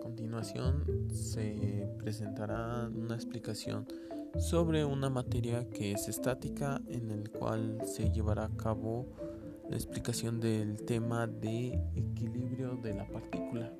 continuación se presentará una explicación sobre una materia que es estática en el cual se llevará a cabo la explicación del tema de equilibrio de la partícula.